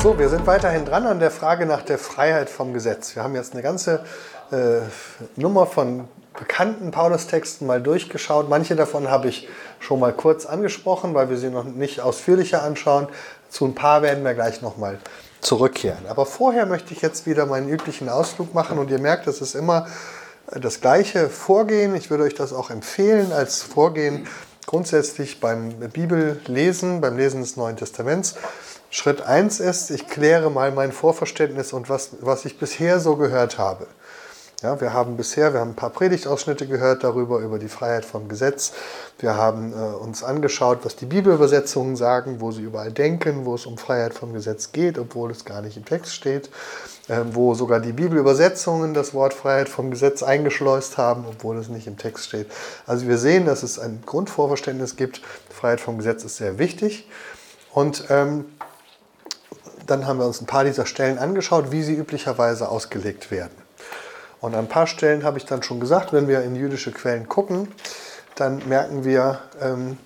So, wir sind weiterhin dran an der Frage nach der Freiheit vom Gesetz. Wir haben jetzt eine ganze äh, Nummer von bekannten Paulus-Texten mal durchgeschaut. Manche davon habe ich schon mal kurz angesprochen, weil wir sie noch nicht ausführlicher anschauen. Zu ein paar werden wir gleich nochmal zurückkehren. Aber vorher möchte ich jetzt wieder meinen üblichen Ausflug machen und ihr merkt, es ist immer das gleiche Vorgehen. Ich würde euch das auch empfehlen als Vorgehen grundsätzlich beim Bibellesen, beim Lesen des Neuen Testaments. Schritt 1 ist, ich kläre mal mein Vorverständnis und was, was ich bisher so gehört habe. Ja, wir haben bisher, wir haben ein paar Predigtausschnitte gehört darüber, über die Freiheit vom Gesetz. Wir haben äh, uns angeschaut, was die Bibelübersetzungen sagen, wo sie überall denken, wo es um Freiheit vom Gesetz geht, obwohl es gar nicht im Text steht. Äh, wo sogar die Bibelübersetzungen das Wort Freiheit vom Gesetz eingeschleust haben, obwohl es nicht im Text steht. Also wir sehen, dass es ein Grundvorverständnis gibt. Freiheit vom Gesetz ist sehr wichtig. Und ähm, dann haben wir uns ein paar dieser Stellen angeschaut, wie sie üblicherweise ausgelegt werden. Und an ein paar Stellen habe ich dann schon gesagt, wenn wir in jüdische Quellen gucken, dann merken wir, ähm,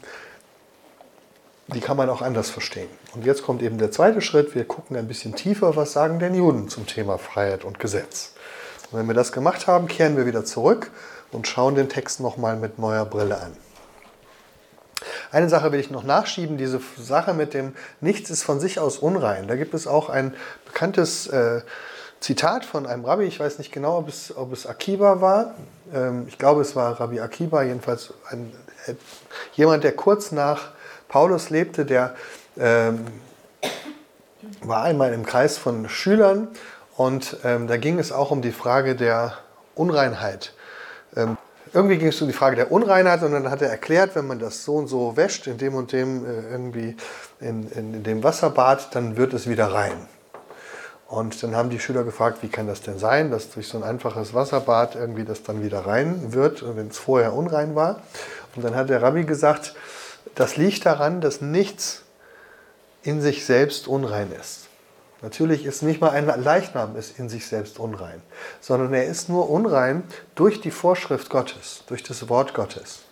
die kann man auch anders verstehen. Und jetzt kommt eben der zweite Schritt. Wir gucken ein bisschen tiefer, was sagen denn Juden zum Thema Freiheit und Gesetz. Und wenn wir das gemacht haben, kehren wir wieder zurück und schauen den Text nochmal mit neuer Brille an. Eine Sache will ich noch nachschieben, diese Sache mit dem Nichts ist von sich aus unrein. Da gibt es auch ein bekanntes äh, Zitat von einem Rabbi, ich weiß nicht genau, ob es, ob es Akiba war. Ähm, ich glaube, es war Rabbi Akiba, jedenfalls ein, äh, jemand, der kurz nach Paulus lebte, der ähm, war einmal im Kreis von Schülern und ähm, da ging es auch um die Frage der Unreinheit. Ähm, irgendwie ging es um die Frage der Unreinheit und dann hat er erklärt, wenn man das so und so wäscht, in dem und dem äh, irgendwie in, in, in dem Wasserbad, dann wird es wieder rein. Und dann haben die Schüler gefragt, wie kann das denn sein, dass durch so ein einfaches Wasserbad irgendwie das dann wieder rein wird, wenn es vorher unrein war. Und dann hat der Rabbi gesagt, das liegt daran, dass nichts in sich selbst unrein ist. Natürlich ist nicht mal ein Leichnam ist in sich selbst unrein, sondern er ist nur unrein durch die Vorschrift Gottes, durch das Wort Gottes.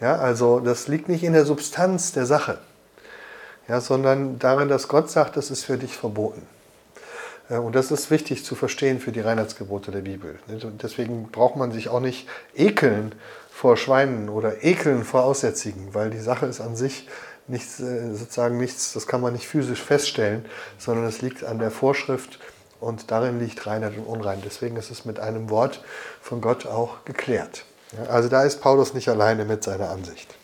Ja, also das liegt nicht in der Substanz der Sache, ja, sondern darin, dass Gott sagt, das ist für dich verboten. Äh, und das ist wichtig zu verstehen für die Reinheitsgebote der Bibel. Deswegen braucht man sich auch nicht ekeln vor Schweinen oder ekeln vor Aussätzigen, weil die Sache ist an sich nichts, äh, sozusagen nichts, das kann man nicht physisch feststellen, sondern es liegt an der Vorschrift und darin liegt Reinheit und Unrein. Deswegen ist es mit einem Wort von Gott auch geklärt. Also da ist Paulus nicht alleine mit seiner Ansicht.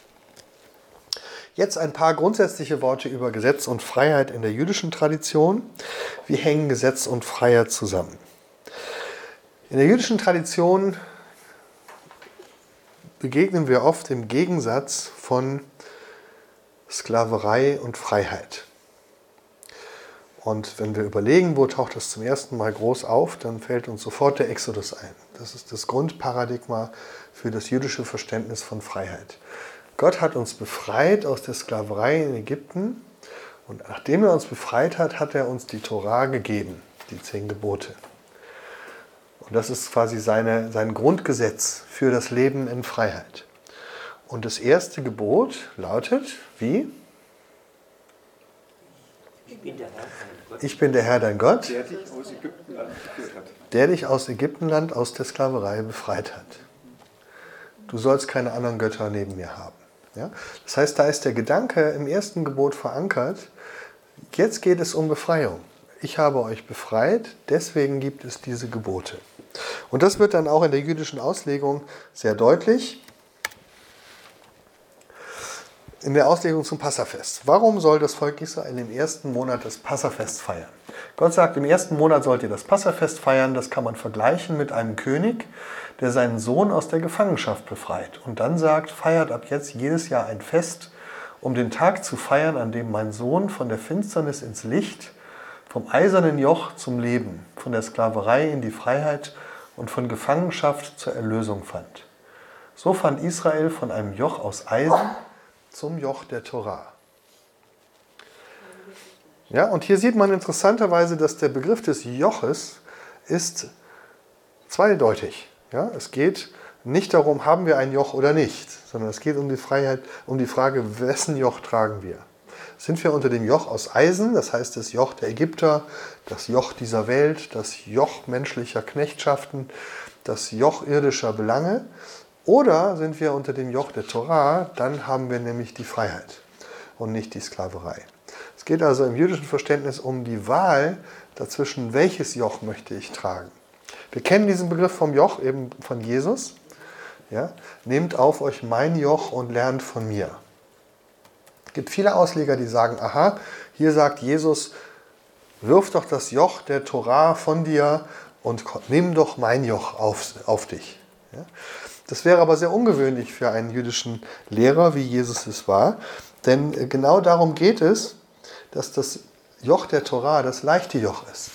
Jetzt ein paar grundsätzliche Worte über Gesetz und Freiheit in der jüdischen Tradition. Wie hängen Gesetz und Freiheit zusammen? In der jüdischen Tradition begegnen wir oft im Gegensatz von Sklaverei und Freiheit. Und wenn wir überlegen, wo taucht das zum ersten Mal groß auf, dann fällt uns sofort der Exodus ein. Das ist das Grundparadigma für das jüdische Verständnis von Freiheit. Gott hat uns befreit aus der Sklaverei in Ägypten und nachdem er uns befreit hat, hat er uns die Torah gegeben, die zehn Gebote. Und das ist quasi seine, sein Grundgesetz für das Leben in Freiheit. Und das erste Gebot lautet, wie? Ich bin der Herr, dein Gott. Ich bin der Herr, dein Gott, der dich aus Ägyptenland geführt hat. Der dich aus Ägyptenland, aus der Sklaverei befreit hat. Du sollst keine anderen Götter neben mir haben. Ja? Das heißt, da ist der Gedanke im ersten Gebot verankert, jetzt geht es um Befreiung. Ich habe euch befreit, deswegen gibt es diese Gebote. Und das wird dann auch in der jüdischen Auslegung sehr deutlich. In der Auslegung zum Passafest. Warum soll das Volk Israel im ersten Monat das Passafest feiern? Gott sagt, im ersten Monat sollt ihr das Passafest feiern. Das kann man vergleichen mit einem König, der seinen Sohn aus der Gefangenschaft befreit und dann sagt, feiert ab jetzt jedes Jahr ein Fest, um den Tag zu feiern, an dem mein Sohn von der Finsternis ins Licht, vom eisernen Joch zum Leben, von der Sklaverei in die Freiheit und von Gefangenschaft zur Erlösung fand. So fand Israel von einem Joch aus Eisen zum Joch der Torah. Ja, und hier sieht man interessanterweise, dass der Begriff des Joches ist zweideutig. Ja, es geht nicht darum, haben wir ein Joch oder nicht, sondern es geht um die Freiheit, um die Frage, wessen Joch tragen wir. sind wir unter dem Joch aus Eisen, das heißt das Joch der Ägypter, das Joch dieser Welt, das Joch menschlicher Knechtschaften, das Joch irdischer Belange. Oder sind wir unter dem Joch der Torah, dann haben wir nämlich die Freiheit und nicht die Sklaverei. Es geht also im jüdischen Verständnis um die Wahl dazwischen, welches Joch möchte ich tragen. Wir kennen diesen Begriff vom Joch eben von Jesus. Ja? Nehmt auf euch mein Joch und lernt von mir. Es gibt viele Ausleger, die sagen, aha, hier sagt Jesus, wirf doch das Joch der Torah von dir und nimm doch mein Joch auf, auf dich. Ja? Das wäre aber sehr ungewöhnlich für einen jüdischen Lehrer, wie Jesus es war, denn genau darum geht es, dass das Joch der Torah das leichte Joch ist.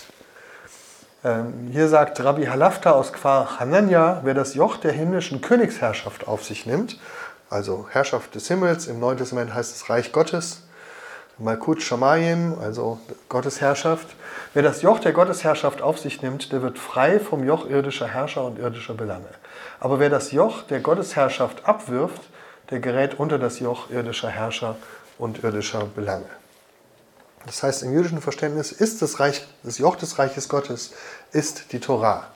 Ähm, hier sagt Rabbi Halafta aus Kfar Hanania, wer das Joch der himmlischen Königsherrschaft auf sich nimmt, also Herrschaft des Himmels, im Neuen Testament heißt es Reich Gottes, Malkut Shamayim, also Gottes Herrschaft. Wer das Joch der Gottesherrschaft auf sich nimmt, der wird frei vom Joch irdischer Herrscher und irdischer Belange. Aber wer das Joch der Gottesherrschaft abwirft, der gerät unter das Joch irdischer Herrscher und irdischer Belange. Das heißt, im jüdischen Verständnis ist das, Reich, das Joch des Reiches Gottes ist die Torah.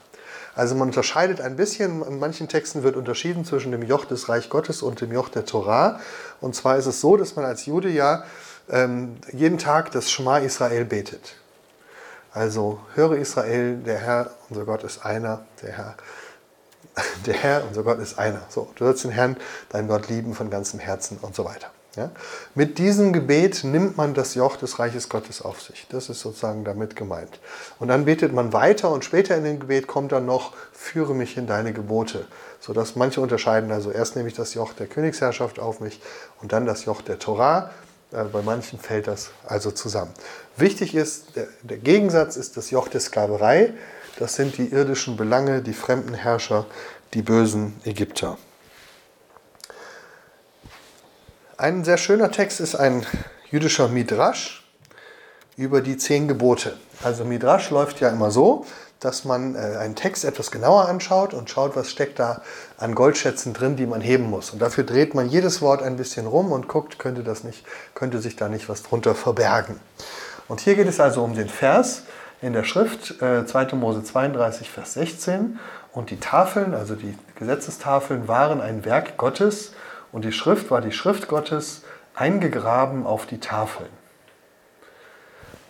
Also man unterscheidet ein bisschen, in manchen Texten wird unterschieden zwischen dem Joch des Reich Gottes und dem Joch der Torah. Und zwar ist es so, dass man als Jude ja ähm, jeden Tag das Schma Israel betet. Also höre Israel, der Herr, unser Gott ist einer, der Herr, der Herr, unser Gott ist einer. So, du sollst den Herrn, deinen Gott lieben von ganzem Herzen und so weiter. Ja? Mit diesem Gebet nimmt man das Joch des Reiches Gottes auf sich. Das ist sozusagen damit gemeint. Und dann betet man weiter und später in dem Gebet kommt dann noch, führe mich in deine Gebote. Sodass manche unterscheiden, also erst nehme ich das Joch der Königsherrschaft auf mich und dann das Joch der Torah. Äh, bei manchen fällt das also zusammen. Wichtig ist, der, der Gegensatz ist das Joch der Sklaverei. Das sind die irdischen Belange, die fremden Herrscher, die bösen Ägypter. Ein sehr schöner Text ist ein jüdischer Midrash über die zehn Gebote. Also Midrash läuft ja immer so, dass man äh, einen Text etwas genauer anschaut und schaut, was steckt da an Goldschätzen drin, die man heben muss. Und dafür dreht man jedes Wort ein bisschen rum und guckt, könnte, das nicht, könnte sich da nicht was drunter verbergen. Und hier geht es also um den Vers in der Schrift, äh, 2. Mose 32, Vers 16. Und die Tafeln, also die Gesetzestafeln, waren ein Werk Gottes und die Schrift war die Schrift Gottes eingegraben auf die Tafeln.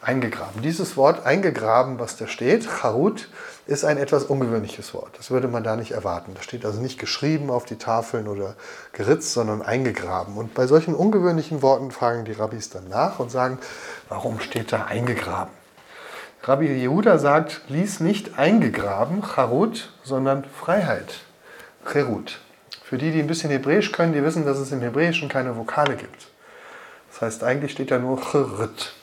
Eingegraben. Dieses Wort eingegraben, was da steht, Charut, ist ein etwas ungewöhnliches Wort. Das würde man da nicht erwarten. Das steht also nicht geschrieben auf die Tafeln oder geritzt, sondern eingegraben. Und bei solchen ungewöhnlichen Worten fragen die Rabbis dann nach und sagen, warum steht da eingegraben? Rabbi Yehuda sagt, lies nicht eingegraben, Charut, sondern Freiheit, Cherut. Für die, die ein bisschen Hebräisch können, die wissen, dass es im Hebräischen keine Vokale gibt. Das heißt, eigentlich steht da nur Chrit.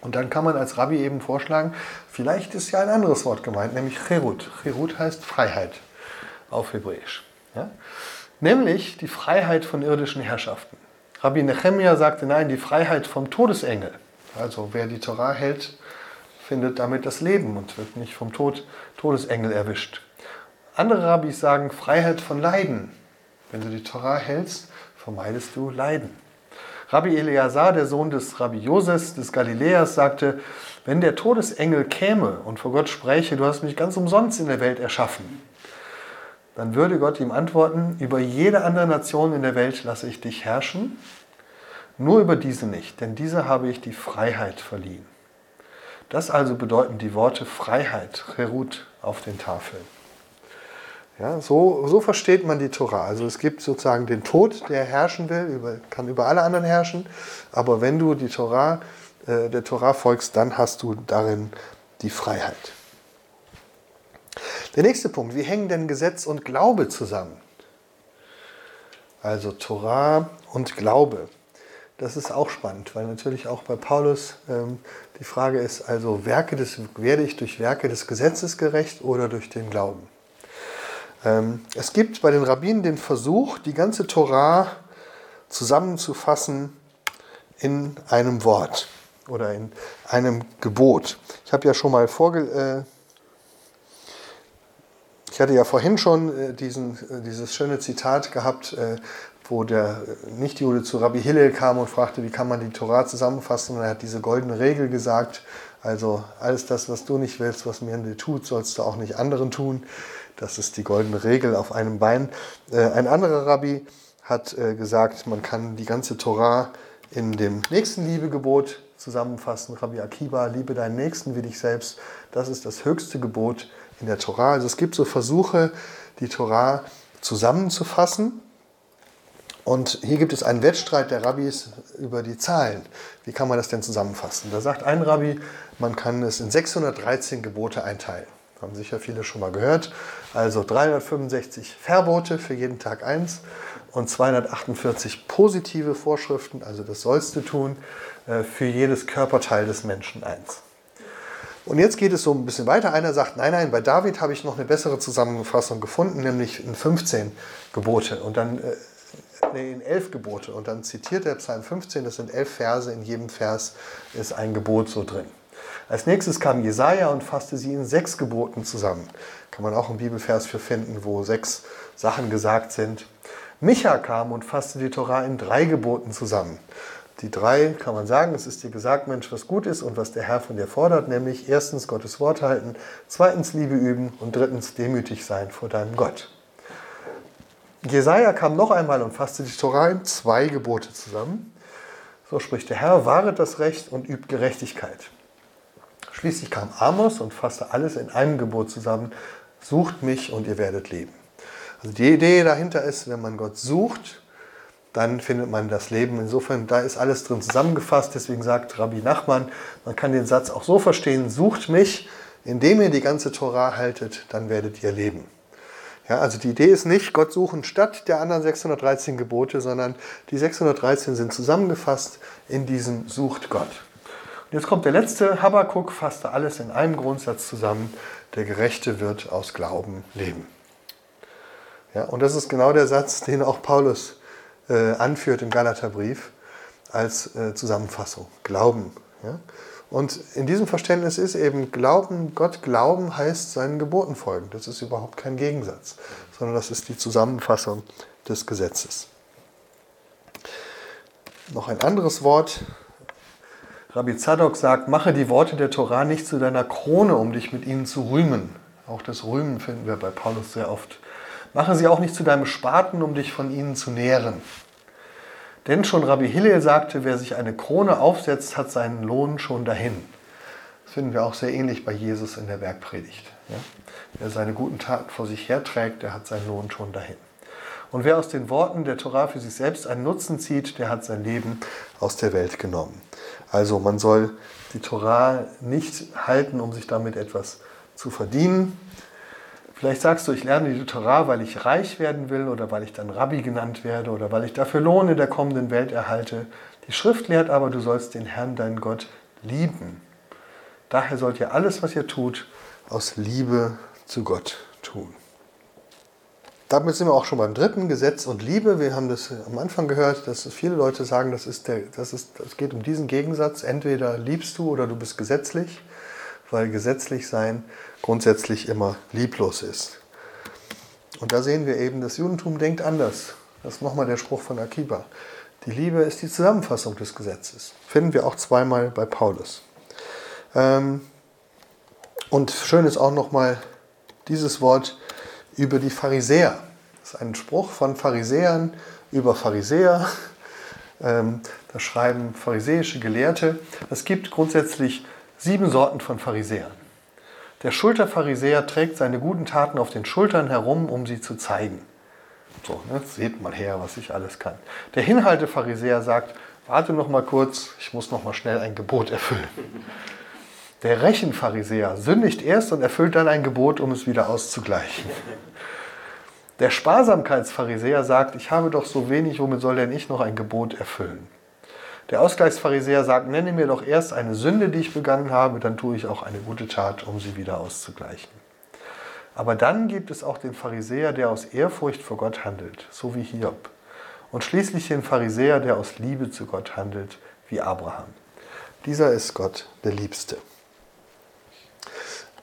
Und dann kann man als Rabbi eben vorschlagen, vielleicht ist ja ein anderes Wort gemeint, nämlich Cherut. Cherut heißt Freiheit auf Hebräisch. Ja? Nämlich die Freiheit von irdischen Herrschaften. Rabbi Nehemiah sagte, nein, die Freiheit vom Todesengel. Also wer die Torah hält, findet damit das Leben und wird nicht vom Tod Todesengel erwischt. Andere Rabbis sagen Freiheit von Leiden. Wenn du die Torah hältst, vermeidest du Leiden. Rabbi Eleazar, der Sohn des Rabbi Joses des Galiläers, sagte, wenn der Todesengel käme und vor Gott spräche, du hast mich ganz umsonst in der Welt erschaffen, dann würde Gott ihm antworten, über jede andere Nation in der Welt lasse ich dich herrschen, nur über diese nicht, denn diese habe ich die Freiheit verliehen. Das also bedeuten die Worte Freiheit, Cherut, auf den Tafeln. Ja, so, so versteht man die Tora. Also es gibt sozusagen den Tod, der herrschen will, über, kann über alle anderen herrschen. Aber wenn du die Tora, äh, der Tora folgst, dann hast du darin die Freiheit. Der nächste Punkt, wie hängen denn Gesetz und Glaube zusammen? Also Tora und Glaube. Das ist auch spannend, weil natürlich auch bei Paulus ähm, die Frage ist, also Werke des, werde ich durch Werke des Gesetzes gerecht oder durch den Glauben? Ähm, es gibt bei den Rabbinen den Versuch, die ganze Torah zusammenzufassen in einem Wort oder in einem Gebot. Ich habe ja schon mal vorge äh, Ich hatte ja vorhin schon äh, diesen, äh, dieses schöne Zitat gehabt, wo der Nichtjude zu Rabbi Hillel kam und fragte, wie kann man die Torah zusammenfassen. Und er hat diese goldene Regel gesagt, also alles das, was du nicht willst, was mir dir tut, sollst du auch nicht anderen tun. Das ist die goldene Regel auf einem Bein. Ein anderer Rabbi hat gesagt, man kann die ganze Torah in dem nächsten Liebegebot zusammenfassen. Rabbi Akiba, liebe deinen Nächsten wie dich selbst. Das ist das höchste Gebot in der Torah. Also es gibt so Versuche, die Torah zusammenzufassen. Und hier gibt es einen Wettstreit der Rabbis über die Zahlen. Wie kann man das denn zusammenfassen? Da sagt ein Rabbi, man kann es in 613 Gebote einteilen. Haben sicher viele schon mal gehört. Also 365 Verbote für jeden Tag eins und 248 positive Vorschriften, also das sollst du tun, äh, für jedes Körperteil des Menschen eins. Und jetzt geht es so ein bisschen weiter. Einer sagt, nein, nein, bei David habe ich noch eine bessere Zusammenfassung gefunden, nämlich in 15 Gebote und dann äh, nee, in 11 Gebote. Und dann zitiert er Psalm 15, das sind elf Verse, in jedem Vers ist ein Gebot so drin. Als nächstes kam Jesaja und fasste sie in sechs Geboten zusammen. Kann man auch einen Bibelvers für finden, wo sechs Sachen gesagt sind. Micha kam und fasste die Torah in drei Geboten zusammen. Die drei kann man sagen, es ist dir gesagt, Mensch, was gut ist und was der Herr von dir fordert, nämlich erstens Gottes Wort halten, zweitens Liebe üben und drittens demütig sein vor deinem Gott. Jesaja kam noch einmal und fasste die Torah in zwei Gebote zusammen. So spricht der Herr, wahret das Recht und übt Gerechtigkeit. Schließlich kam Amos und fasste alles in einem Gebot zusammen, sucht mich und ihr werdet leben. Also die Idee dahinter ist, wenn man Gott sucht, dann findet man das Leben. Insofern, da ist alles drin zusammengefasst. Deswegen sagt Rabbi Nachman, man kann den Satz auch so verstehen, sucht mich, indem ihr die ganze Torah haltet, dann werdet ihr leben. Ja, also die Idee ist nicht, Gott suchen statt der anderen 613 Gebote, sondern die 613 sind zusammengefasst in diesem Sucht Gott. Und jetzt kommt der letzte, Habakkuk fasste alles in einem Grundsatz zusammen, der Gerechte wird aus Glauben leben. Ja, und das ist genau der Satz, den auch Paulus äh, anführt im Galaterbrief als äh, Zusammenfassung. Glauben. Ja? Und in diesem Verständnis ist eben Glauben, Gott glauben heißt seinen Geboten folgen. Das ist überhaupt kein Gegensatz, sondern das ist die Zusammenfassung des Gesetzes. Noch ein anderes Wort. Rabbi Zadok sagt, mache die Worte der Torah nicht zu deiner Krone, um dich mit ihnen zu rühmen. Auch das Rühmen finden wir bei Paulus sehr oft Mache sie auch nicht zu deinem Spaten, um dich von ihnen zu nähren. Denn schon Rabbi Hillel sagte, wer sich eine Krone aufsetzt, hat seinen Lohn schon dahin. Das finden wir auch sehr ähnlich bei Jesus in der Bergpredigt. Ja? Wer seine guten Taten vor sich herträgt, der hat seinen Lohn schon dahin. Und wer aus den Worten der Torah für sich selbst einen Nutzen zieht, der hat sein Leben aus der Welt genommen. Also man soll die Torah nicht halten, um sich damit etwas zu verdienen, Vielleicht sagst du, ich lerne die Torah, weil ich reich werden will oder weil ich dann Rabbi genannt werde oder weil ich dafür Lohn in der kommenden Welt erhalte. Die Schrift lehrt aber, du sollst den Herrn, deinen Gott, lieben. Daher sollt ihr alles, was ihr tut, aus Liebe zu Gott tun. Damit sind wir auch schon beim dritten Gesetz und Liebe. Wir haben das am Anfang gehört, dass viele Leute sagen, das, ist der, das, ist, das geht um diesen Gegensatz. Entweder liebst du oder du bist gesetzlich, weil gesetzlich sein grundsätzlich immer lieblos ist. Und da sehen wir eben, das Judentum denkt anders. Das ist nochmal der Spruch von Akiba. Die Liebe ist die Zusammenfassung des Gesetzes. Finden wir auch zweimal bei Paulus. Ähm, und schön ist auch nochmal dieses Wort über die Pharisäer. Das ist ein Spruch von Pharisäern über Pharisäer. Ähm, da schreiben pharisäische Gelehrte. Es gibt grundsätzlich sieben Sorten von Pharisäern. Der Schulterpharisäer trägt seine guten Taten auf den Schultern herum, um sie zu zeigen. So, ne, seht mal her, was ich alles kann. Der Hinhaltepharisäer sagt, warte noch mal kurz, ich muss noch mal schnell ein Gebot erfüllen. Der Rechenpharisäer sündigt erst und erfüllt dann ein Gebot, um es wieder auszugleichen. Der Sparsamkeitspharisäer sagt, ich habe doch so wenig, womit soll denn ich noch ein Gebot erfüllen? Der Ausgleichspharisäer sagt, nenne mir doch erst eine Sünde, die ich begangen habe, dann tue ich auch eine gute Tat, um sie wieder auszugleichen. Aber dann gibt es auch den Pharisäer, der aus Ehrfurcht vor Gott handelt, so wie Hiob. Und schließlich den Pharisäer, der aus Liebe zu Gott handelt, wie Abraham. Dieser ist Gott der Liebste.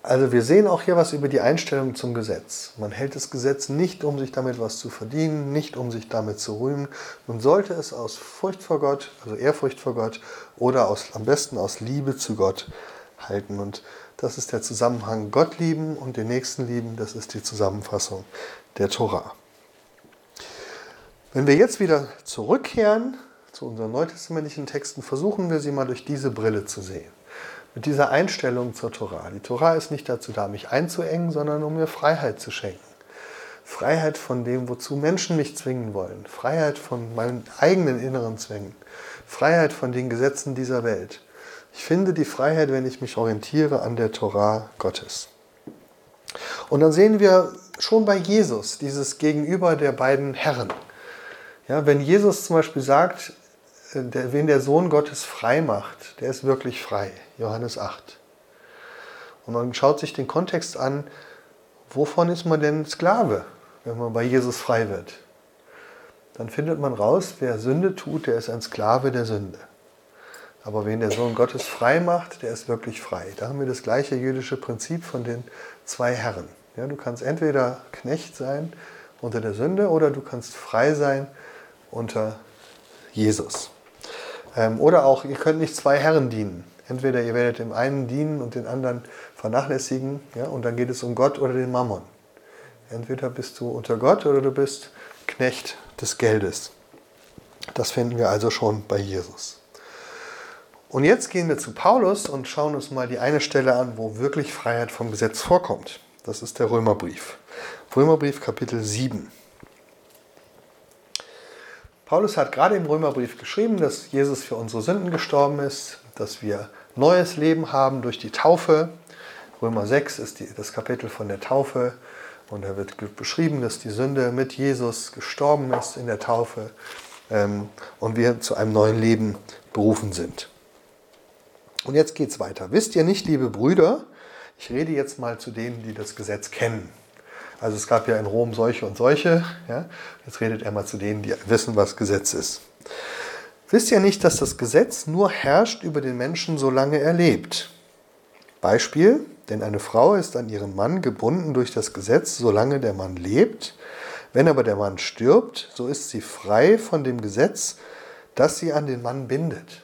Also wir sehen auch hier was über die Einstellung zum Gesetz. Man hält das Gesetz nicht, um sich damit was zu verdienen, nicht um sich damit zu rühmen. Man sollte es aus Furcht vor Gott, also Ehrfurcht vor Gott oder aus, am besten aus Liebe zu Gott halten. Und das ist der Zusammenhang Gott lieben und den Nächsten lieben. Das ist die Zusammenfassung der Tora. Wenn wir jetzt wieder zurückkehren zu unseren neutestamentlichen Texten, versuchen wir sie mal durch diese Brille zu sehen mit dieser Einstellung zur Torah. Die Torah ist nicht dazu da, mich einzuengen, sondern um mir Freiheit zu schenken. Freiheit von dem, wozu Menschen mich zwingen wollen. Freiheit von meinen eigenen inneren Zwängen. Freiheit von den Gesetzen dieser Welt. Ich finde die Freiheit, wenn ich mich orientiere an der Torah Gottes. Und dann sehen wir schon bei Jesus dieses Gegenüber der beiden Herren. Ja, wenn Jesus zum Beispiel sagt, der, wen der Sohn Gottes frei macht, der ist wirklich frei. Johannes 8. Und man schaut sich den Kontext an, wovon ist man denn Sklave, wenn man bei Jesus frei wird? Dann findet man raus, wer Sünde tut, der ist ein Sklave der Sünde. Aber wen der Sohn Gottes frei macht, der ist wirklich frei. Da haben wir das gleiche jüdische Prinzip von den zwei Herren. Ja, du kannst entweder Knecht sein unter der Sünde oder du kannst frei sein unter Jesus. Ähm, oder auch, ihr könnt nicht zwei Herren dienen. Entweder ihr werdet dem einen dienen und den anderen vernachlässigen, ja, und dann geht es um Gott oder den Mammon. Entweder bist du unter Gott oder du bist Knecht des Geldes. Das finden wir also schon bei Jesus. Und jetzt gehen wir zu Paulus und schauen uns mal die eine Stelle an, wo wirklich Freiheit vom Gesetz vorkommt. Das ist der Römerbrief. Römerbrief Kapitel 7. Paulus hat gerade im Römerbrief geschrieben, dass Jesus für unsere Sünden gestorben ist, dass wir neues Leben haben durch die Taufe. Römer 6 ist die, das Kapitel von der Taufe und da wird beschrieben, dass die Sünde mit Jesus gestorben ist in der Taufe ähm, und wir zu einem neuen Leben berufen sind. Und jetzt geht es weiter. Wisst ihr nicht, liebe Brüder, ich rede jetzt mal zu denen, die das Gesetz kennen. Also es gab ja in Rom solche und solche. Ja? Jetzt redet er mal zu denen, die wissen, was Gesetz ist. Wisst ihr nicht, dass das Gesetz nur herrscht über den Menschen, solange er lebt? Beispiel, denn eine Frau ist an ihren Mann gebunden durch das Gesetz, solange der Mann lebt. Wenn aber der Mann stirbt, so ist sie frei von dem Gesetz, das sie an den Mann bindet.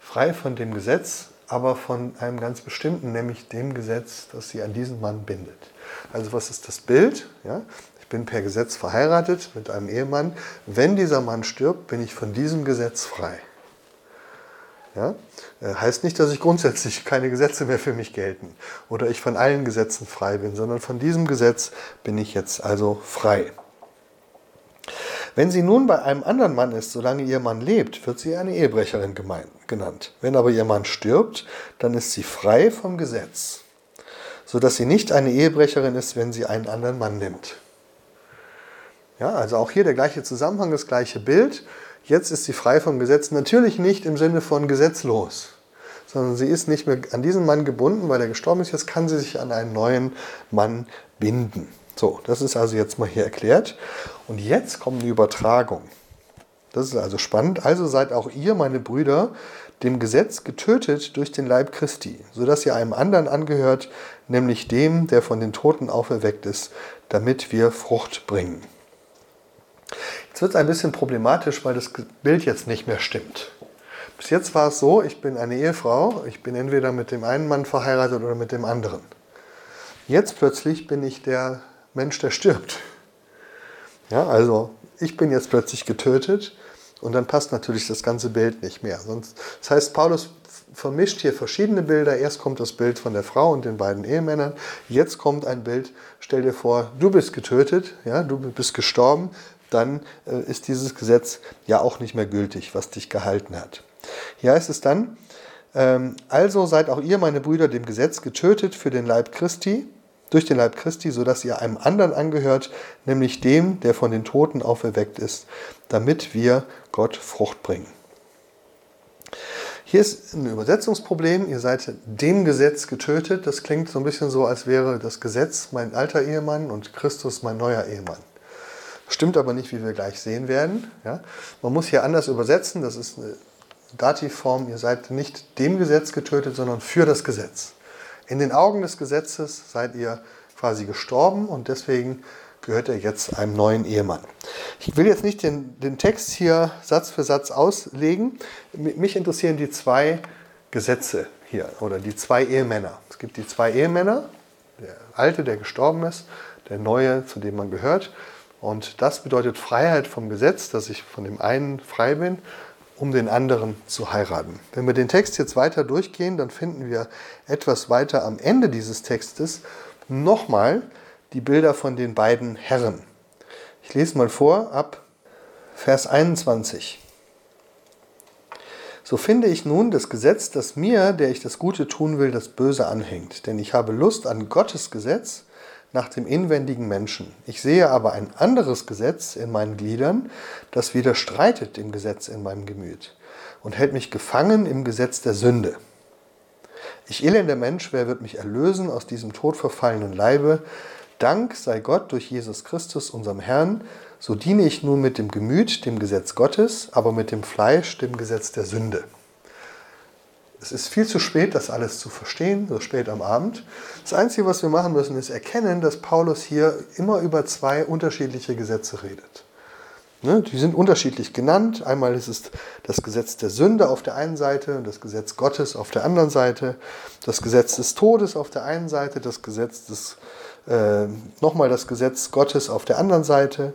Frei von dem Gesetz, aber von einem ganz bestimmten, nämlich dem Gesetz, das sie an diesen Mann bindet. Also was ist das Bild? Ja? Ich bin per Gesetz verheiratet mit einem Ehemann. Wenn dieser Mann stirbt, bin ich von diesem Gesetz frei. Ja? Äh, heißt nicht, dass ich grundsätzlich keine Gesetze mehr für mich gelten oder ich von allen Gesetzen frei bin, sondern von diesem Gesetz bin ich jetzt also frei. Wenn sie nun bei einem anderen Mann ist, solange ihr Mann lebt, wird sie eine Ehebrecherin genannt. Wenn aber ihr Mann stirbt, dann ist sie frei vom Gesetz sodass sie nicht eine Ehebrecherin ist, wenn sie einen anderen Mann nimmt. Ja, also auch hier der gleiche Zusammenhang, das gleiche Bild. Jetzt ist sie frei vom Gesetz, natürlich nicht im Sinne von gesetzlos, sondern sie ist nicht mehr an diesen Mann gebunden, weil er gestorben ist. Jetzt kann sie sich an einen neuen Mann binden. So, das ist also jetzt mal hier erklärt. Und jetzt kommt die Übertragung. Das ist also spannend. Also seid auch ihr, meine Brüder, dem Gesetz getötet durch den Leib Christi, sodass ihr einem anderen angehört, nämlich dem, der von den Toten auferweckt ist, damit wir Frucht bringen. Jetzt wird es ein bisschen problematisch, weil das Bild jetzt nicht mehr stimmt. Bis jetzt war es so, ich bin eine Ehefrau, ich bin entweder mit dem einen Mann verheiratet oder mit dem anderen. Jetzt plötzlich bin ich der Mensch, der stirbt. Ja, also ich bin jetzt plötzlich getötet und dann passt natürlich das ganze Bild nicht mehr. Sonst, das heißt, Paulus vermischt hier verschiedene Bilder. Erst kommt das Bild von der Frau und den beiden Ehemännern. Jetzt kommt ein Bild, stell dir vor, du bist getötet, ja, du bist gestorben. Dann äh, ist dieses Gesetz ja auch nicht mehr gültig, was dich gehalten hat. Hier heißt es dann, ähm, also seid auch ihr, meine Brüder, dem Gesetz getötet für den Leib Christi, durch den Leib Christi, sodass ihr einem anderen angehört, nämlich dem, der von den Toten auferweckt ist, damit wir Gott Frucht bringen. Hier ist ein Übersetzungsproblem. Ihr seid dem Gesetz getötet. Das klingt so ein bisschen so, als wäre das Gesetz mein alter Ehemann und Christus mein neuer Ehemann. Stimmt aber nicht, wie wir gleich sehen werden. Ja? Man muss hier anders übersetzen. Das ist eine Dativform. Ihr seid nicht dem Gesetz getötet, sondern für das Gesetz. In den Augen des Gesetzes seid ihr quasi gestorben und deswegen gehört er jetzt einem neuen Ehemann. Ich will jetzt nicht den, den Text hier Satz für Satz auslegen. Mich interessieren die zwei Gesetze hier oder die zwei Ehemänner. Es gibt die zwei Ehemänner, der alte, der gestorben ist, der neue, zu dem man gehört. Und das bedeutet Freiheit vom Gesetz, dass ich von dem einen frei bin, um den anderen zu heiraten. Wenn wir den Text jetzt weiter durchgehen, dann finden wir etwas weiter am Ende dieses Textes nochmal die Bilder von den beiden Herren. Ich lese mal vor ab Vers 21. So finde ich nun das Gesetz, das mir, der ich das Gute tun will, das Böse anhängt. Denn ich habe Lust an Gottes Gesetz nach dem inwendigen Menschen. Ich sehe aber ein anderes Gesetz in meinen Gliedern, das widerstreitet dem Gesetz in meinem Gemüt und hält mich gefangen im Gesetz der Sünde. Ich elender Mensch, wer wird mich erlösen aus diesem todverfallenen Leibe? Dank sei Gott durch Jesus Christus, unserem Herrn. So diene ich nun mit dem Gemüt dem Gesetz Gottes, aber mit dem Fleisch dem Gesetz der Sünde. Es ist viel zu spät, das alles zu verstehen, so spät am Abend. Das Einzige, was wir machen müssen, ist erkennen, dass Paulus hier immer über zwei unterschiedliche Gesetze redet. Ne, die sind unterschiedlich genannt. Einmal ist es das Gesetz der Sünde auf der einen Seite und das Gesetz Gottes auf der anderen Seite. Das Gesetz des Todes auf der einen Seite, das Gesetz des äh, nochmal das Gesetz Gottes auf der anderen Seite.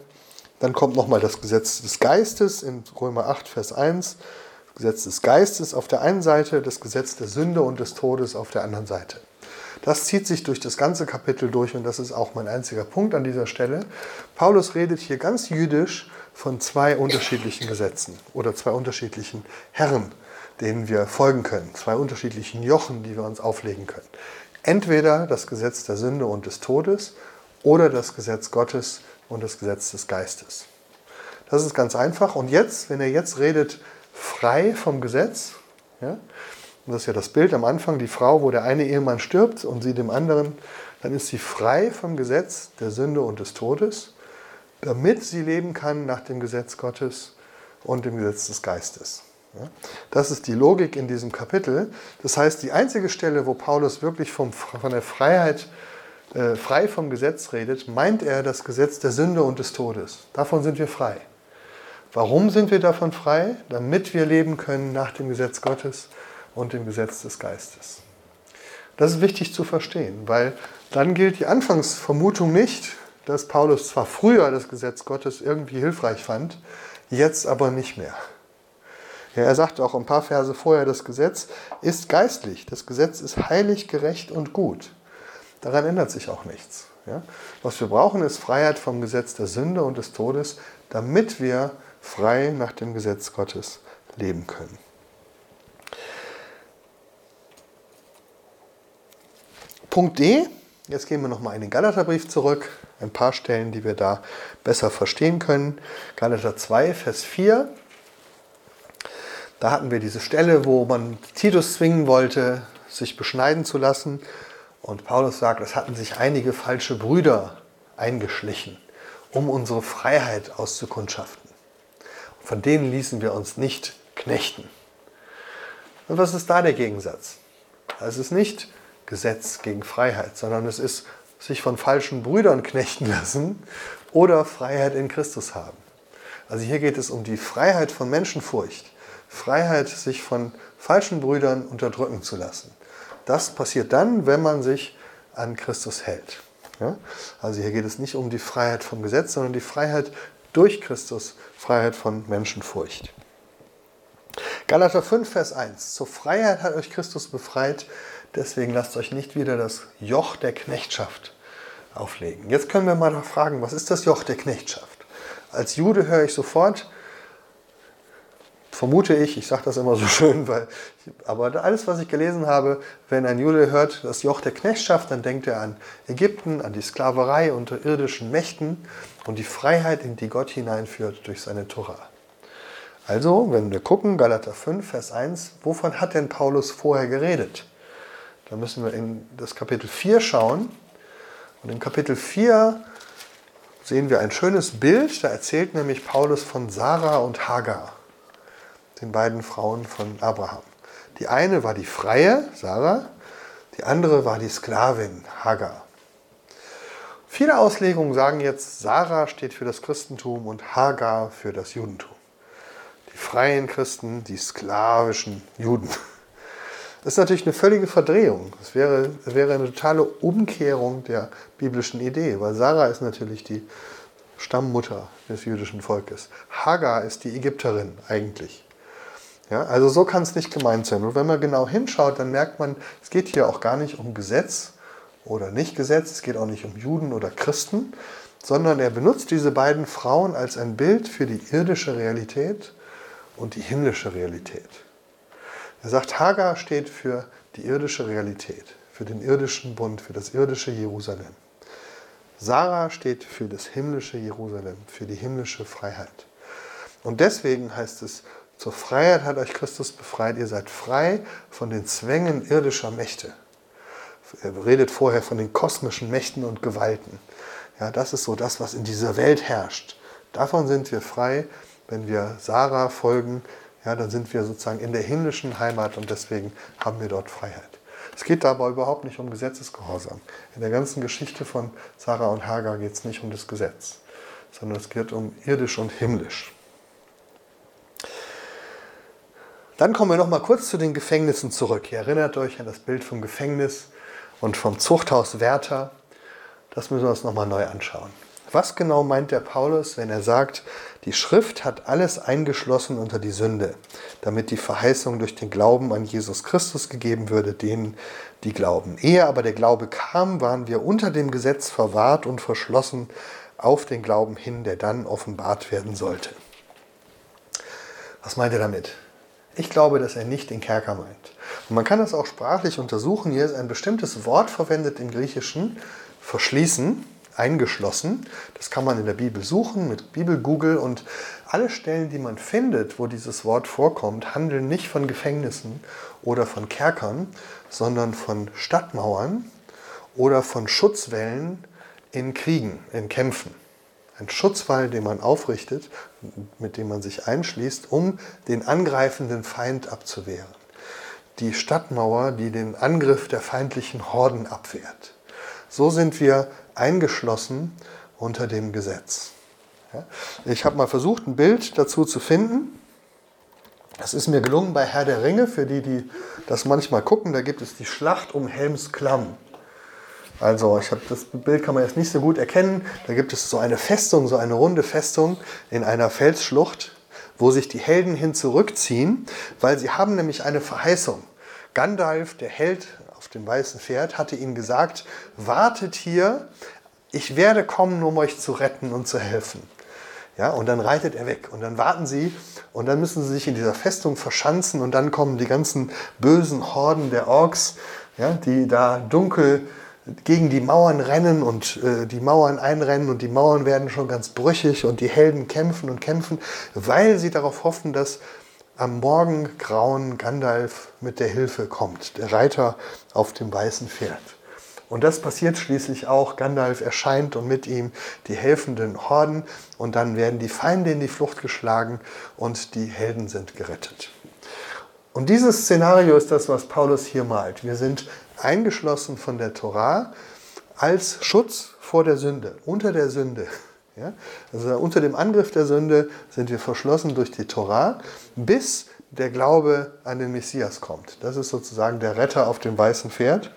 Dann kommt nochmal das Gesetz des Geistes in Römer 8, Vers 1. Gesetz des Geistes auf der einen Seite, das Gesetz der Sünde und des Todes auf der anderen Seite. Das zieht sich durch das ganze Kapitel durch und das ist auch mein einziger Punkt an dieser Stelle. Paulus redet hier ganz jüdisch von zwei unterschiedlichen Gesetzen oder zwei unterschiedlichen Herren, denen wir folgen können, zwei unterschiedlichen Jochen, die wir uns auflegen können. Entweder das Gesetz der Sünde und des Todes oder das Gesetz Gottes und das Gesetz des Geistes. Das ist ganz einfach. Und jetzt, wenn er jetzt redet, frei vom Gesetz, ja, und das ist ja das Bild am Anfang, die Frau, wo der eine Ehemann stirbt und sie dem anderen, dann ist sie frei vom Gesetz der Sünde und des Todes, damit sie leben kann nach dem Gesetz Gottes und dem Gesetz des Geistes. Das ist die Logik in diesem Kapitel. Das heißt, die einzige Stelle, wo Paulus wirklich vom, von der Freiheit, äh, frei vom Gesetz redet, meint er das Gesetz der Sünde und des Todes. Davon sind wir frei. Warum sind wir davon frei? Damit wir leben können nach dem Gesetz Gottes und dem Gesetz des Geistes. Das ist wichtig zu verstehen, weil dann gilt die Anfangsvermutung nicht, dass Paulus zwar früher das Gesetz Gottes irgendwie hilfreich fand, jetzt aber nicht mehr. Ja, er sagt auch ein paar Verse vorher, das Gesetz ist geistlich, das Gesetz ist heilig, gerecht und gut. Daran ändert sich auch nichts. Ja? Was wir brauchen, ist Freiheit vom Gesetz der Sünde und des Todes, damit wir frei nach dem Gesetz Gottes leben können. Punkt D. Jetzt gehen wir nochmal in den Galaterbrief zurück. Ein paar Stellen, die wir da besser verstehen können. Galater 2, Vers 4. Da hatten wir diese Stelle, wo man Titus zwingen wollte, sich beschneiden zu lassen. Und Paulus sagt, es hatten sich einige falsche Brüder eingeschlichen, um unsere Freiheit auszukundschaften. Von denen ließen wir uns nicht knechten. Und was ist da der Gegensatz? Es ist nicht Gesetz gegen Freiheit, sondern es ist sich von falschen Brüdern knechten lassen oder Freiheit in Christus haben. Also hier geht es um die Freiheit von Menschenfurcht. Freiheit, sich von falschen Brüdern unterdrücken zu lassen. Das passiert dann, wenn man sich an Christus hält. Ja? Also hier geht es nicht um die Freiheit vom Gesetz, sondern die Freiheit durch Christus, Freiheit von Menschenfurcht. Galater 5, Vers 1. Zur Freiheit hat euch Christus befreit, deswegen lasst euch nicht wieder das Joch der Knechtschaft auflegen. Jetzt können wir mal fragen, was ist das Joch der Knechtschaft? Als Jude höre ich sofort, vermute ich, ich sage das immer so schön, weil, aber alles, was ich gelesen habe, wenn ein Jude hört das Joch der Knechtschaft, dann denkt er an Ägypten, an die Sklaverei unter irdischen Mächten und die Freiheit, in die Gott hineinführt durch seine Tora. Also, wenn wir gucken, Galater 5, Vers 1, wovon hat denn Paulus vorher geredet? Da müssen wir in das Kapitel 4 schauen. Und im Kapitel 4 sehen wir ein schönes Bild, da erzählt nämlich Paulus von Sarah und Hagar den beiden Frauen von Abraham. Die eine war die freie, Sarah, Die andere war die Sklavin Hagar. Viele Auslegungen sagen jetzt, Sarah steht für das Christentum und Hagar für das Judentum. Die freien Christen, die sklavischen Juden. Das ist natürlich eine völlige Verdrehung. Das wäre, das wäre eine totale Umkehrung der biblischen Idee, weil Sarah ist natürlich die Stammmutter des jüdischen Volkes. Hagar ist die Ägypterin eigentlich. Ja, also so kann es nicht gemeint sein. Und wenn man genau hinschaut, dann merkt man, es geht hier auch gar nicht um Gesetz oder nicht Gesetz, es geht auch nicht um Juden oder Christen, sondern er benutzt diese beiden Frauen als ein Bild für die irdische Realität und die himmlische Realität. Er sagt, Hagar steht für die irdische Realität, für den irdischen Bund, für das irdische Jerusalem. Sarah steht für das himmlische Jerusalem, für die himmlische Freiheit. Und deswegen heißt es, zur Freiheit hat euch Christus befreit, ihr seid frei von den Zwängen irdischer Mächte. Er redet vorher von den kosmischen Mächten und Gewalten. Ja, das ist so das, was in dieser Welt herrscht. Davon sind wir frei, wenn wir Sarah folgen, ja, dann sind wir sozusagen in der himmlischen Heimat und deswegen haben wir dort Freiheit. Es geht dabei überhaupt nicht um Gesetzesgehorsam. In der ganzen Geschichte von Sarah und Hagar geht es nicht um das Gesetz, sondern es geht um irdisch und himmlisch. Dann kommen wir noch mal kurz zu den Gefängnissen zurück. Ihr erinnert euch an das Bild vom Gefängnis und vom Zuchthaus Wärter. Das müssen wir uns noch mal neu anschauen. Was genau meint der Paulus, wenn er sagt, die Schrift hat alles eingeschlossen unter die Sünde, damit die Verheißung durch den Glauben an Jesus Christus gegeben würde, denen, die glauben. Ehe aber der Glaube kam, waren wir unter dem Gesetz verwahrt und verschlossen auf den Glauben hin, der dann offenbart werden sollte. Was meint er damit? Ich glaube, dass er nicht den Kerker meint. Und man kann das auch sprachlich untersuchen. Hier ist ein bestimmtes Wort verwendet im Griechischen, verschließen eingeschlossen. Das kann man in der Bibel suchen mit Bibel Google und alle Stellen, die man findet, wo dieses Wort vorkommt, handeln nicht von Gefängnissen oder von Kerkern, sondern von Stadtmauern oder von Schutzwällen in Kriegen, in Kämpfen. Ein Schutzwall, den man aufrichtet, mit dem man sich einschließt, um den angreifenden Feind abzuwehren. Die Stadtmauer, die den Angriff der feindlichen Horden abwehrt. So sind wir eingeschlossen unter dem Gesetz. Ich habe mal versucht, ein Bild dazu zu finden. Es ist mir gelungen bei Herr der Ringe, für die, die das manchmal gucken, da gibt es die Schlacht um Helms Klamm. Also, ich habe das Bild kann man jetzt nicht so gut erkennen. Da gibt es so eine Festung, so eine runde Festung in einer Felsschlucht, wo sich die Helden hin zurückziehen, weil sie haben nämlich eine Verheißung. Gandalf, der Held auf dem weißen Pferd, hatte ihnen gesagt, wartet hier, ich werde kommen, um euch zu retten und zu helfen. Ja, und dann reitet er weg und dann warten sie und dann müssen sie sich in dieser Festung verschanzen und dann kommen die ganzen bösen Horden der Orks, ja, die da dunkel gegen die Mauern rennen und äh, die Mauern einrennen und die Mauern werden schon ganz brüchig und die Helden kämpfen und kämpfen, weil sie darauf hoffen, dass am Morgengrauen Gandalf mit der Hilfe kommt, der Reiter auf dem weißen Pferd. Und das passiert schließlich auch. Gandalf erscheint und mit ihm die helfenden Horden und dann werden die Feinde in die Flucht geschlagen und die Helden sind gerettet. Und dieses Szenario ist das, was Paulus hier malt. Wir sind eingeschlossen von der Torah als Schutz vor der Sünde, unter der Sünde. Ja? Also unter dem Angriff der Sünde sind wir verschlossen durch die Torah, bis der Glaube an den Messias kommt. Das ist sozusagen der Retter auf dem weißen Pferd,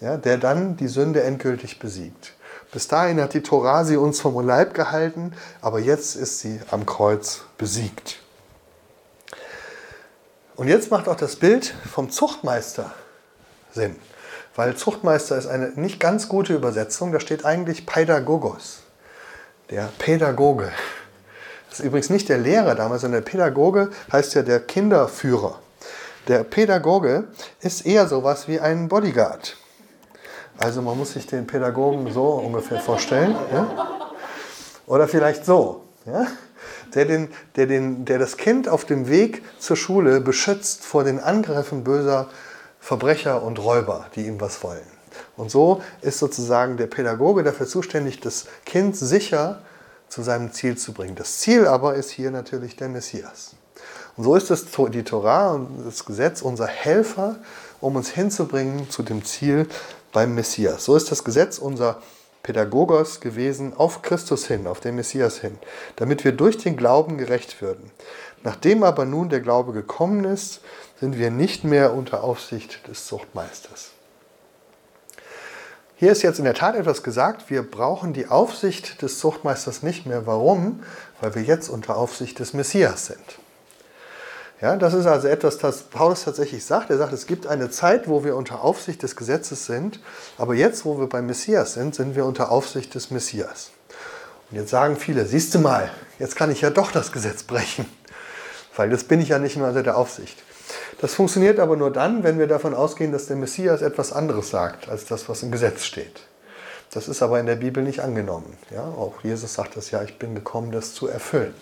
ja, der dann die Sünde endgültig besiegt. Bis dahin hat die Torah sie uns vom Leib gehalten, aber jetzt ist sie am Kreuz besiegt. Und jetzt macht auch das Bild vom Zuchtmeister Sinn, weil Zuchtmeister ist eine nicht ganz gute Übersetzung, da steht eigentlich Pädagogos der Pädagoge. Das ist übrigens nicht der Lehrer damals, sondern der Pädagoge heißt ja der Kinderführer. Der Pädagoge ist eher sowas wie ein Bodyguard. Also man muss sich den Pädagogen so ungefähr vorstellen. Ja? Oder vielleicht so. Ja? Der, den, der, den, der das Kind auf dem Weg zur Schule beschützt vor den Angriffen böser Verbrecher und Räuber, die ihm was wollen. Und so ist sozusagen der Pädagoge dafür zuständig, das Kind sicher zu seinem Ziel zu bringen. Das Ziel aber ist hier natürlich der Messias. Und so ist es die Torah und das Gesetz unser Helfer, um uns hinzubringen zu dem Ziel beim Messias. So ist das Gesetz unser Pädagogos gewesen auf Christus hin, auf den Messias hin, damit wir durch den Glauben gerecht würden. Nachdem aber nun der Glaube gekommen ist, sind wir nicht mehr unter Aufsicht des Zuchtmeisters. Hier ist jetzt in der Tat etwas gesagt, wir brauchen die Aufsicht des Zuchtmeisters nicht mehr. Warum? Weil wir jetzt unter Aufsicht des Messias sind. Ja, das ist also etwas, das Paulus tatsächlich sagt. Er sagt, es gibt eine Zeit, wo wir unter Aufsicht des Gesetzes sind, aber jetzt, wo wir beim Messias sind, sind wir unter Aufsicht des Messias. Und jetzt sagen viele, siehst du mal, jetzt kann ich ja doch das Gesetz brechen, weil das bin ich ja nicht mehr unter der Aufsicht. Das funktioniert aber nur dann, wenn wir davon ausgehen, dass der Messias etwas anderes sagt, als das, was im Gesetz steht. Das ist aber in der Bibel nicht angenommen. Ja, auch Jesus sagt das ja, ich bin gekommen, das zu erfüllen.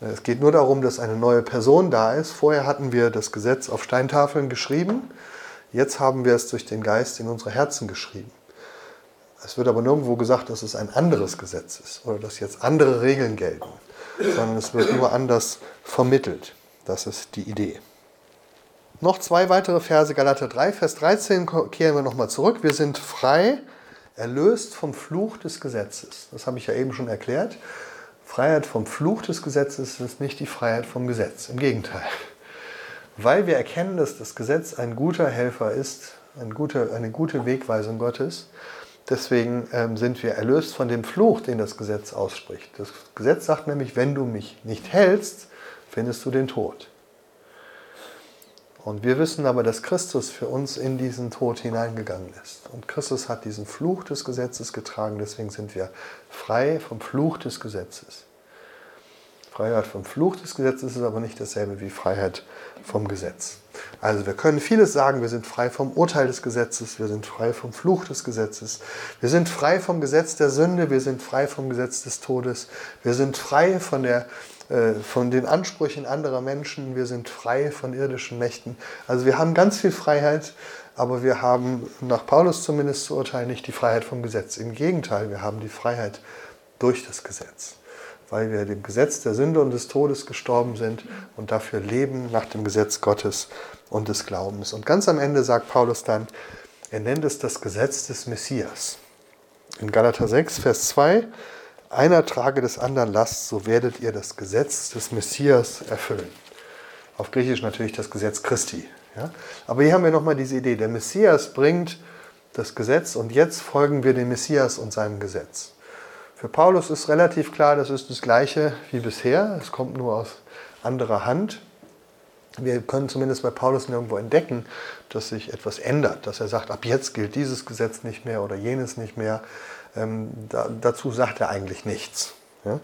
Es geht nur darum, dass eine neue Person da ist. Vorher hatten wir das Gesetz auf Steintafeln geschrieben. Jetzt haben wir es durch den Geist in unsere Herzen geschrieben. Es wird aber nirgendwo gesagt, dass es ein anderes Gesetz ist oder dass jetzt andere Regeln gelten, sondern es wird nur anders vermittelt. Das ist die Idee. Noch zwei weitere Verse, Galater 3, Vers 13, kehren wir nochmal zurück. Wir sind frei, erlöst vom Fluch des Gesetzes. Das habe ich ja eben schon erklärt. Freiheit vom Fluch des Gesetzes ist nicht die Freiheit vom Gesetz. Im Gegenteil. Weil wir erkennen, dass das Gesetz ein guter Helfer ist, eine gute, eine gute Wegweisung Gottes, deswegen ähm, sind wir erlöst von dem Fluch, den das Gesetz ausspricht. Das Gesetz sagt nämlich, wenn du mich nicht hältst, findest du den Tod. Und wir wissen aber, dass Christus für uns in diesen Tod hineingegangen ist. Und Christus hat diesen Fluch des Gesetzes getragen, deswegen sind wir frei vom Fluch des Gesetzes. Freiheit vom Fluch des Gesetzes ist aber nicht dasselbe wie Freiheit vom Gesetz. Also wir können vieles sagen, wir sind frei vom Urteil des Gesetzes, wir sind frei vom Fluch des Gesetzes, wir sind frei vom Gesetz der Sünde, wir sind frei vom Gesetz des Todes, wir sind frei von der von den Ansprüchen anderer Menschen, wir sind frei von irdischen Mächten. Also wir haben ganz viel Freiheit, aber wir haben nach Paulus zumindest zu urteilen nicht die Freiheit vom Gesetz. Im Gegenteil, wir haben die Freiheit durch das Gesetz, weil wir dem Gesetz der Sünde und des Todes gestorben sind und dafür leben nach dem Gesetz Gottes und des Glaubens. Und ganz am Ende sagt Paulus dann, er nennt es das Gesetz des Messias. In Galater 6, Vers 2 einer trage des anderen Last, so werdet ihr das Gesetz des Messias erfüllen. Auf Griechisch natürlich das Gesetz Christi. Ja? Aber hier haben wir nochmal diese Idee, der Messias bringt das Gesetz und jetzt folgen wir dem Messias und seinem Gesetz. Für Paulus ist relativ klar, das ist das gleiche wie bisher, es kommt nur aus anderer Hand. Wir können zumindest bei Paulus nirgendwo entdecken, dass sich etwas ändert, dass er sagt, ab jetzt gilt dieses Gesetz nicht mehr oder jenes nicht mehr, ähm, da, dazu sagt er eigentlich nichts. Ja?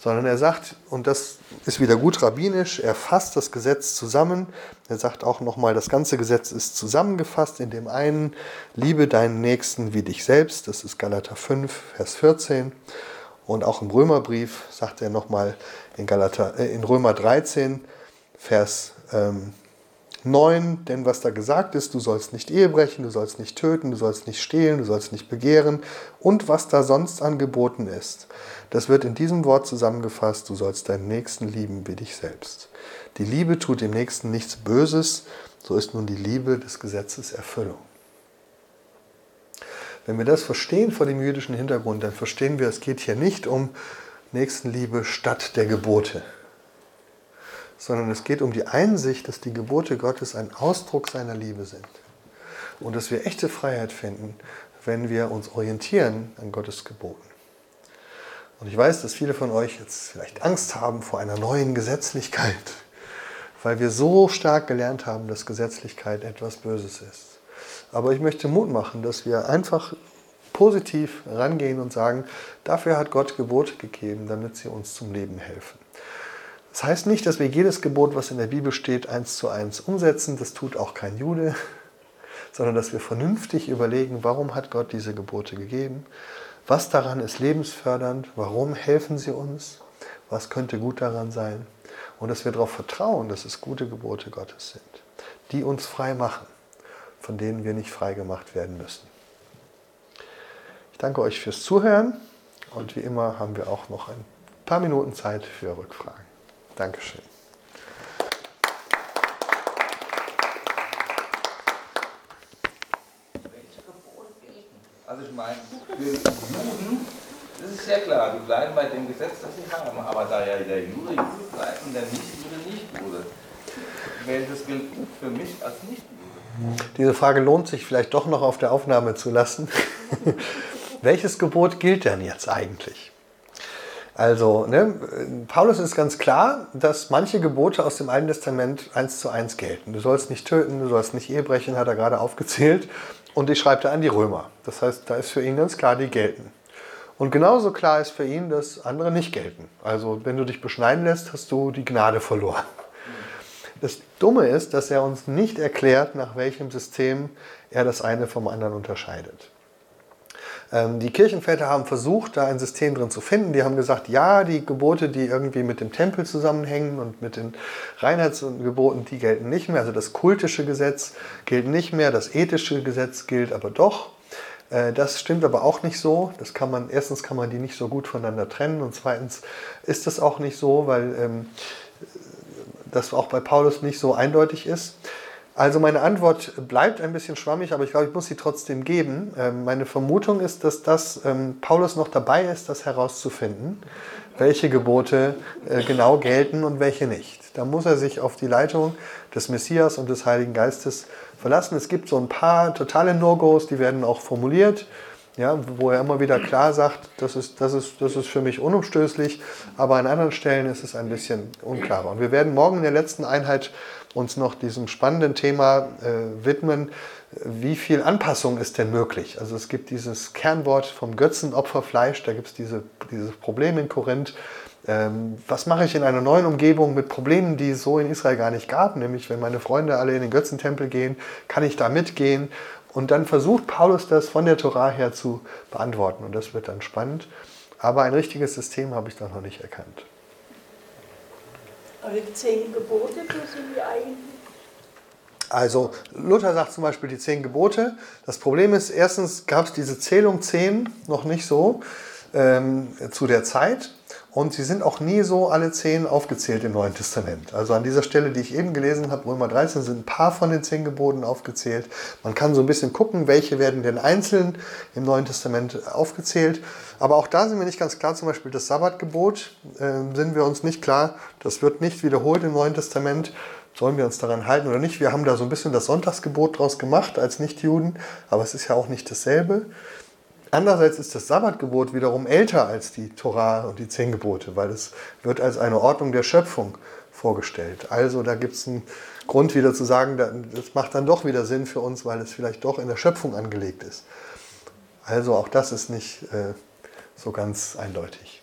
Sondern er sagt, und das ist wieder gut rabbinisch, er fasst das Gesetz zusammen. Er sagt auch nochmal, das ganze Gesetz ist zusammengefasst in dem einen, liebe deinen Nächsten wie dich selbst. Das ist Galater 5, Vers 14. Und auch im Römerbrief sagt er nochmal in, äh, in Römer 13, Vers ähm, 9, denn was da gesagt ist, du sollst nicht Ehe brechen, du sollst nicht töten, du sollst nicht stehlen, du sollst nicht begehren und was da sonst angeboten ist. Das wird in diesem Wort zusammengefasst, du sollst deinen Nächsten lieben wie dich selbst. Die Liebe tut dem Nächsten nichts Böses, so ist nun die Liebe des Gesetzes Erfüllung. Wenn wir das verstehen vor dem jüdischen Hintergrund, dann verstehen wir, es geht hier nicht um Nächstenliebe statt der Gebote sondern es geht um die Einsicht, dass die Gebote Gottes ein Ausdruck seiner Liebe sind. Und dass wir echte Freiheit finden, wenn wir uns orientieren an Gottes Geboten. Und ich weiß, dass viele von euch jetzt vielleicht Angst haben vor einer neuen Gesetzlichkeit, weil wir so stark gelernt haben, dass Gesetzlichkeit etwas Böses ist. Aber ich möchte Mut machen, dass wir einfach positiv rangehen und sagen, dafür hat Gott Gebote gegeben, damit sie uns zum Leben helfen. Das heißt nicht, dass wir jedes Gebot, was in der Bibel steht, eins zu eins umsetzen. Das tut auch kein Jude, sondern dass wir vernünftig überlegen, warum hat Gott diese Gebote gegeben? Was daran ist lebensfördernd? Warum helfen sie uns? Was könnte gut daran sein? Und dass wir darauf vertrauen, dass es gute Gebote Gottes sind, die uns frei machen, von denen wir nicht frei gemacht werden müssen. Ich danke euch fürs Zuhören und wie immer haben wir auch noch ein paar Minuten Zeit für Rückfragen. Dankeschön. Also ich meine, für Juden das ist ja klar, die bleiben bei dem Gesetz, das sie haben, aber da ja der Jude Jude bleibt und der Nicht-Jude Nicht-Jude, welches gilt für mich als Nicht-Jude? Diese Frage lohnt sich vielleicht doch noch auf der Aufnahme zu lassen. Welches Gebot gilt denn jetzt eigentlich? Also, ne, Paulus ist ganz klar, dass manche Gebote aus dem Alten Testament eins zu eins gelten. Du sollst nicht töten, du sollst nicht Ehe brechen, hat er gerade aufgezählt. Und die schreibt er an die Römer. Das heißt, da ist für ihn ganz klar, die gelten. Und genauso klar ist für ihn, dass andere nicht gelten. Also, wenn du dich beschneiden lässt, hast du die Gnade verloren. Das Dumme ist, dass er uns nicht erklärt, nach welchem System er das eine vom anderen unterscheidet. Ähm, die Kirchenväter haben versucht, da ein System drin zu finden. Die haben gesagt, ja, die Gebote, die irgendwie mit dem Tempel zusammenhängen und mit den Reinheitsgeboten, die gelten nicht mehr. Also das kultische Gesetz gilt nicht mehr, das ethische Gesetz gilt aber doch. Äh, das stimmt aber auch nicht so. Das kann man, erstens kann man die nicht so gut voneinander trennen und zweitens ist das auch nicht so, weil ähm, das auch bei Paulus nicht so eindeutig ist. Also meine Antwort bleibt ein bisschen schwammig, aber ich glaube, ich muss sie trotzdem geben. Ähm, meine Vermutung ist, dass das ähm, Paulus noch dabei ist, das herauszufinden, welche Gebote äh, genau gelten und welche nicht. Da muss er sich auf die Leitung des Messias und des Heiligen Geistes verlassen. Es gibt so ein paar totale No-Gos, die werden auch formuliert, ja, wo er immer wieder klar sagt, das ist, das, ist, das ist für mich unumstößlich, aber an anderen Stellen ist es ein bisschen unklarer. Und wir werden morgen in der letzten Einheit uns noch diesem spannenden Thema äh, widmen, wie viel Anpassung ist denn möglich? Also es gibt dieses Kernwort vom Götzenopferfleisch, da gibt es diese, dieses Problem in Korinth. Ähm, was mache ich in einer neuen Umgebung mit Problemen, die es so in Israel gar nicht gab? Nämlich, wenn meine Freunde alle in den Götzentempel gehen, kann ich da mitgehen? Und dann versucht Paulus das von der Torah her zu beantworten. Und das wird dann spannend. Aber ein richtiges System habe ich da noch nicht erkannt. Aber die zehn Gebote, wo sind die eigentlich? Also Luther sagt zum Beispiel die zehn Gebote. Das Problem ist, erstens gab es diese Zählung zehn noch nicht so ähm, zu der Zeit. Und sie sind auch nie so alle zehn aufgezählt im Neuen Testament. Also an dieser Stelle, die ich eben gelesen habe, Römer 13, sind ein paar von den zehn Geboten aufgezählt. Man kann so ein bisschen gucken, welche werden denn einzeln im Neuen Testament aufgezählt. Aber auch da sind wir nicht ganz klar. Zum Beispiel das Sabbatgebot äh, sind wir uns nicht klar. Das wird nicht wiederholt im Neuen Testament. Sollen wir uns daran halten oder nicht? Wir haben da so ein bisschen das Sonntagsgebot draus gemacht als Nichtjuden, aber es ist ja auch nicht dasselbe. Andererseits ist das Sabbatgebot wiederum älter als die Torah und die zehn Gebote, weil es wird als eine Ordnung der Schöpfung vorgestellt. Also da gibt es einen Grund wieder zu sagen, das macht dann doch wieder Sinn für uns, weil es vielleicht doch in der Schöpfung angelegt ist. Also auch das ist nicht äh, so ganz eindeutig.